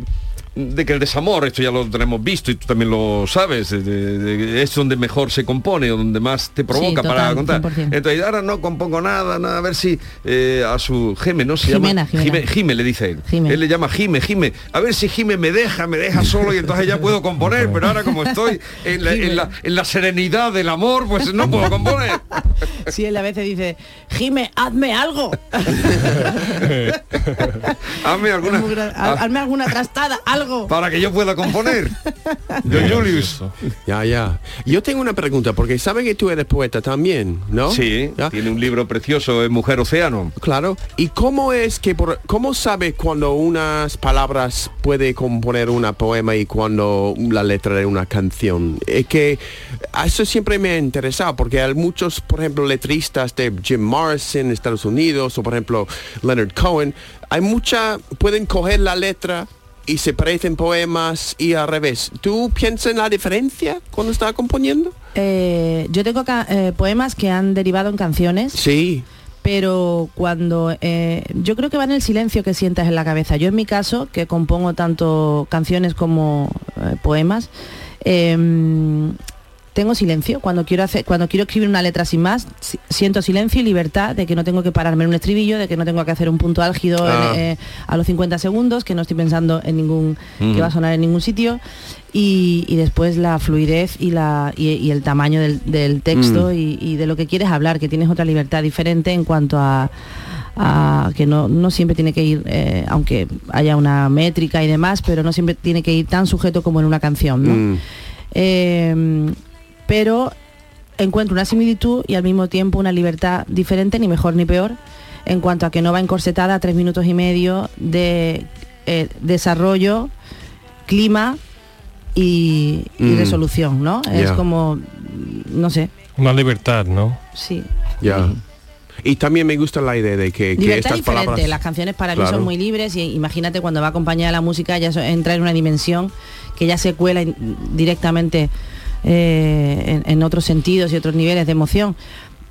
de que el desamor, esto ya lo tenemos visto y tú también lo sabes, de- de- de- es donde mejor se compone, donde más te provoca Sí, para contar. 100%. Entonces ahora no compongo nada, nada, a ver si eh, a su Jime, ¿no? Se Jimena, llama Jimena. Jime, Jime le dice él. Jime. Él le llama Jime, Jime. A ver si Jime me deja, me deja solo y entonces ya puedo componer, pero ahora como estoy en la, en la- en la serenidad del amor, pues no puedo componer. [LAUGHS] Sí, él a veces dice, Jime, hazme algo. [LAUGHS] Hazme alguna... Ha- Hazme alguna trastada, algo. para que yo pueda componer. [LAUGHS] Yo, Julius. Ya, ya. Yo tengo una pregunta, porque saben que tú eres poeta también, ¿no? Sí, tiene un libro precioso, es Mujer Océano. Claro. ¿Y cómo es que, por, cómo sabe cuando unas palabras puede componer una poema y cuando la letra de una canción? Es que eso siempre me ha interesado, porque hay muchos, por ejemplo, letristas de Jim Morrison, Estados Unidos, o por ejemplo, Leonard Cohen, hay mucha, pueden coger la letra y se parecen poemas y al revés. ¿Tú piensas en la diferencia cuando estás componiendo? Eh, yo tengo eh, poemas que han derivado en canciones. Sí. Pero cuando eh, yo creo que va en el silencio que sientas en la cabeza. Yo en mi caso, que compongo tanto canciones como poemas, em, tengo silencio. Cuando quiero hacer, cuando quiero escribir una letra sin más, si- siento silencio y libertad de que no tengo que pararme en un estribillo, de que no tengo que hacer un punto álgido en- Ah. eh, a los 50 segundos, que no estoy pensando en ningún que va a sonar en ningún sitio. Y, y después la fluidez y, la, y, y el tamaño del, del texto Mm. y, y de lo que quieres hablar, que tienes otra libertad diferente en cuanto a, a que no, no siempre tiene que ir, eh, aunque haya una métrica y demás, pero no siempre tiene que ir tan sujeto como en una canción. ¿no? Mm. Eh, pero encuentro una similitud y al mismo tiempo una libertad diferente, ni mejor ni peor, en cuanto a que no va encorsetada a tres minutos y medio de eh, desarrollo, clima y, y Mm. resolución, ¿no? Es como, no sé, Más libertad, ¿no? sí. Ya. Y también me gusta la idea de que, que Libertad estas diferente, palabras... las canciones para mí son muy libres y imagínate cuando va acompañada la música ya entra en una dimensión que ya se cuela directamente eh, en, en otros sentidos y otros niveles de emoción.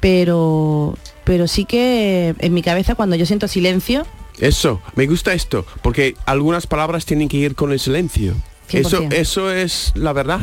Pero, pero sí que en mi cabeza cuando yo siento silencio, Eso, me gusta esto, porque algunas palabras tienen que ir con el silencio. Eso, 100%. eso es la verdad.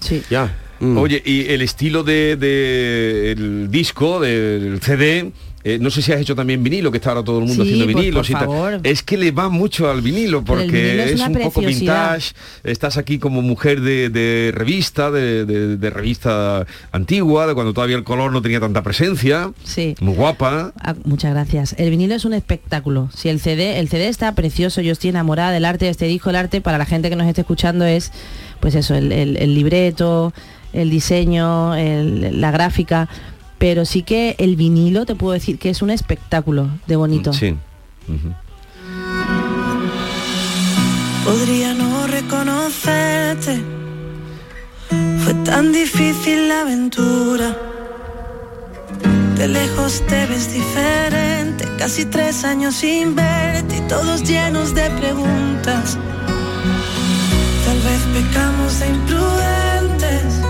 Sí. Ya. Oye, y el estilo de, de el disco, del CD, eh, no sé si has hecho también vinilo, que está ahora todo el mundo Sí, haciendo por- vinilos por y tal. favor. Es que le va mucho al vinilo porque vinilo es un poco vintage. Estás aquí como mujer de, de revista, de, de- de revista antigua, de cuando todavía el color no tenía tanta presencia. Sí. Muy guapa. Ah, muchas gracias. El vinilo es un espectáculo. Si el CD, el CD está precioso, yo estoy enamorada del arte de este disco. El arte para la gente que nos esté escuchando es, pues eso, el, el- el libreto, el diseño, el- la gráfica. Pero sí que el vinilo te puedo decir que es un espectáculo de bonito. Sí. Podría no reconocerte. Fue tan difícil la aventura. De lejos te ves diferente. Casi tres años sin verte y todos llenos de preguntas. pecamos de imprudentes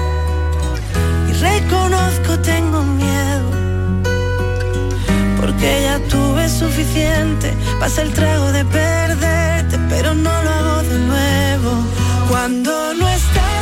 reconozco tengo miedo. Porque ya tuve suficiente pasa el trago de perderte pero no lo hago de nuevo. Cuando no estabas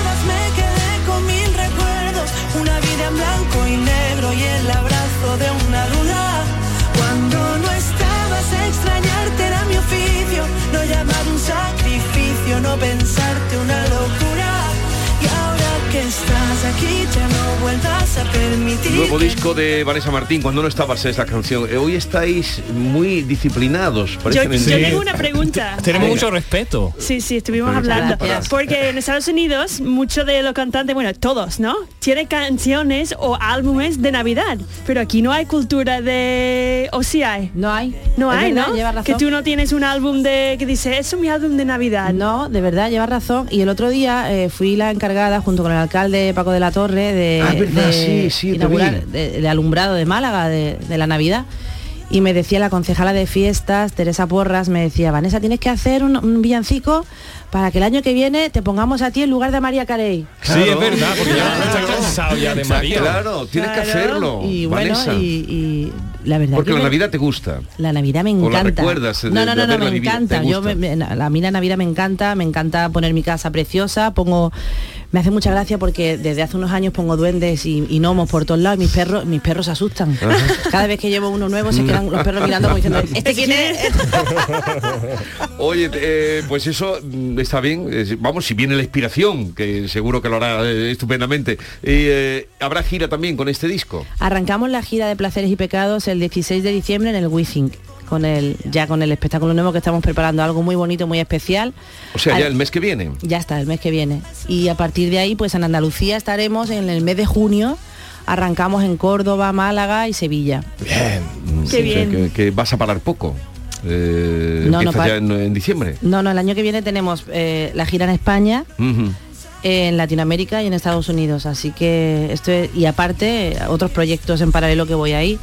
Nuevo disco de Vanessa Martín, cuando no estabas esta canción. Eh, Hoy estáis muy disciplinados. Yo, yo en- tengo una pregunta. [LAUGHS] Tenemos mucho respeto. Sí, sí, estuvimos Pero hablando. gracias. Porque en Estados Unidos, muchos de los cantantes, bueno, todos, ¿no? Tienen canciones o álbumes de Navidad. Pero aquí no hay cultura de... ¿O sí hay? No hay. No hay, verdad, ¿no? llevas razón. Que tú no tienes un álbum de... que dice, es mi álbum de Navidad. No, de verdad, llevas razón. Y el otro día eh, fui la encargada, junto con el alcalde Paco de la Torre, de, Ah, de sí, inaugurar de, de alumbrado de Málaga, de, de la Navidad. Y me decía la concejala de fiestas, Teresa Porras, me decía, Vanessa, tienes que hacer un, un villancico para que el año que viene te pongamos a ti en lugar de María Carey. Sí, es verdad, porque ya está cansado ya de María. Claro, tienes que hacerlo. Y bueno, Vanessa. y, y la verdad Porque que la me- Navidad te gusta. La Navidad me O la encanta. recuerdas de- no, no, de no, no, me encanta. Yo me- me- a mí la Navidad me encanta, me encanta poner mi casa preciosa, pongo me hace mucha gracia porque desde hace unos años pongo duendes y, y gnomos por todos lados y mis perros mis perros se asustan. Cada vez que llevo uno nuevo se quedan los perros mirando como diciendo, [LAUGHS] ¿este quién es? [LAUGHS] Oye, eh, pues eso mm, está bien. Vamos, si viene la inspiración, que seguro que lo hará eh, estupendamente. Eh, ¿Habrá gira también con este disco? Arrancamos la gira de Placeres y Pecados el 16 de diciembre en el Withing con el ya con el espectáculo nuevo que estamos preparando, algo muy bonito, muy especial. O sea, Al- ya el mes que viene. Ya está, el mes que viene. Y a partir de ahí, pues en Andalucía estaremos en el mes de junio. Arrancamos en Córdoba, Málaga y Sevilla. Bien. Qué bien. Que, que vas a parar poco. Eh, No, no ya en, en diciembre. No, no, el año que viene tenemos eh, la gira en España, en Latinoamérica y en Estados Unidos. Así que esto es, y aparte otros proyectos en paralelo que voy ahí.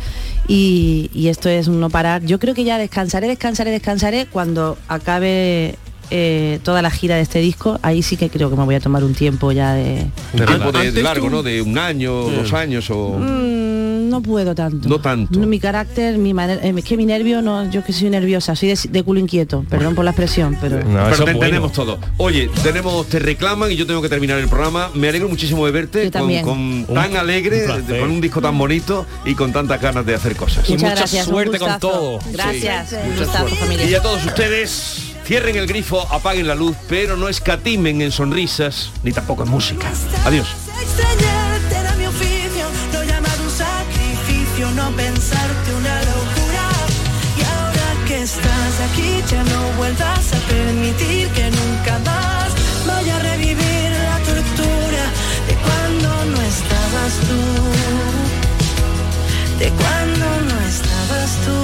Y, y esto es un no parar. Yo creo que ya descansaré, descansaré, descansaré cuando acabe eh, toda la gira de este disco. Ahí sí que creo que me voy a tomar un tiempo ya de... Un tiempo de, largo, tú- ¿no? De un año, dos años o... Mm, no puedo tanto. No tanto. No, mi carácter, mi manera, eh, es que mi nervio, no, yo que soy nerviosa, soy de, de culo inquieto, perdón por la expresión, pero... Pero te entendemos todo. Oye, tenemos, te reclaman y yo tengo que terminar el programa. Me alegro muchísimo de verte Yo con, también. con Un- tan alegre, un con un disco tan bonito y con tantas ganas de hacer cosas. Muchas gracias, un gustazo. Gracias, un gustazo, familia. Y a todos ustedes, cierren el grifo, apaguen la luz, pero no escatimen en sonrisas ni tampoco en música. Adiós. No pensarte una locura y ahora que estás aquí ya no vuelvas a permitir que nunca más vaya a revivir la tortura de cuando no estabas tú de cuando no estabas tú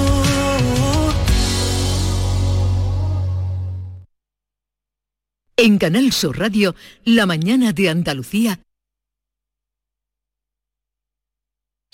En Canal Sur Radio, La mañana de Andalucía.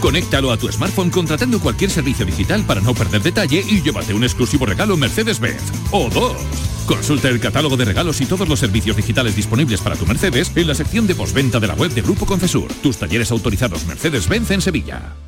Conéctalo a tu smartphone contratando cualquier servicio digital para no perder detalle y llévate un exclusivo regalo Mercedes-Benz. O dos. Consulta el catálogo de regalos y todos los servicios digitales disponibles para tu Mercedes en la sección de postventa de la web de Grupo Concesur. Tus talleres autorizados Mercedes-Benz en Sevilla.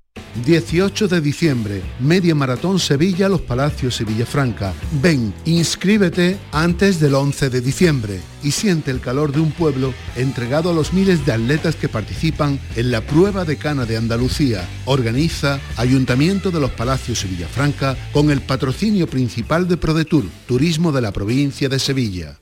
18 de diciembre, Media Maratón Sevilla, Los Palacios y Villafranca. Ven, inscríbete antes del 11 de diciembre y siente el calor de un pueblo entregado a los miles de atletas que participan en la prueba de cana de Andalucía. Organiza Ayuntamiento de Los Palacios y Villafranca con el patrocinio principal de ProDetour, Turismo de la provincia de Sevilla.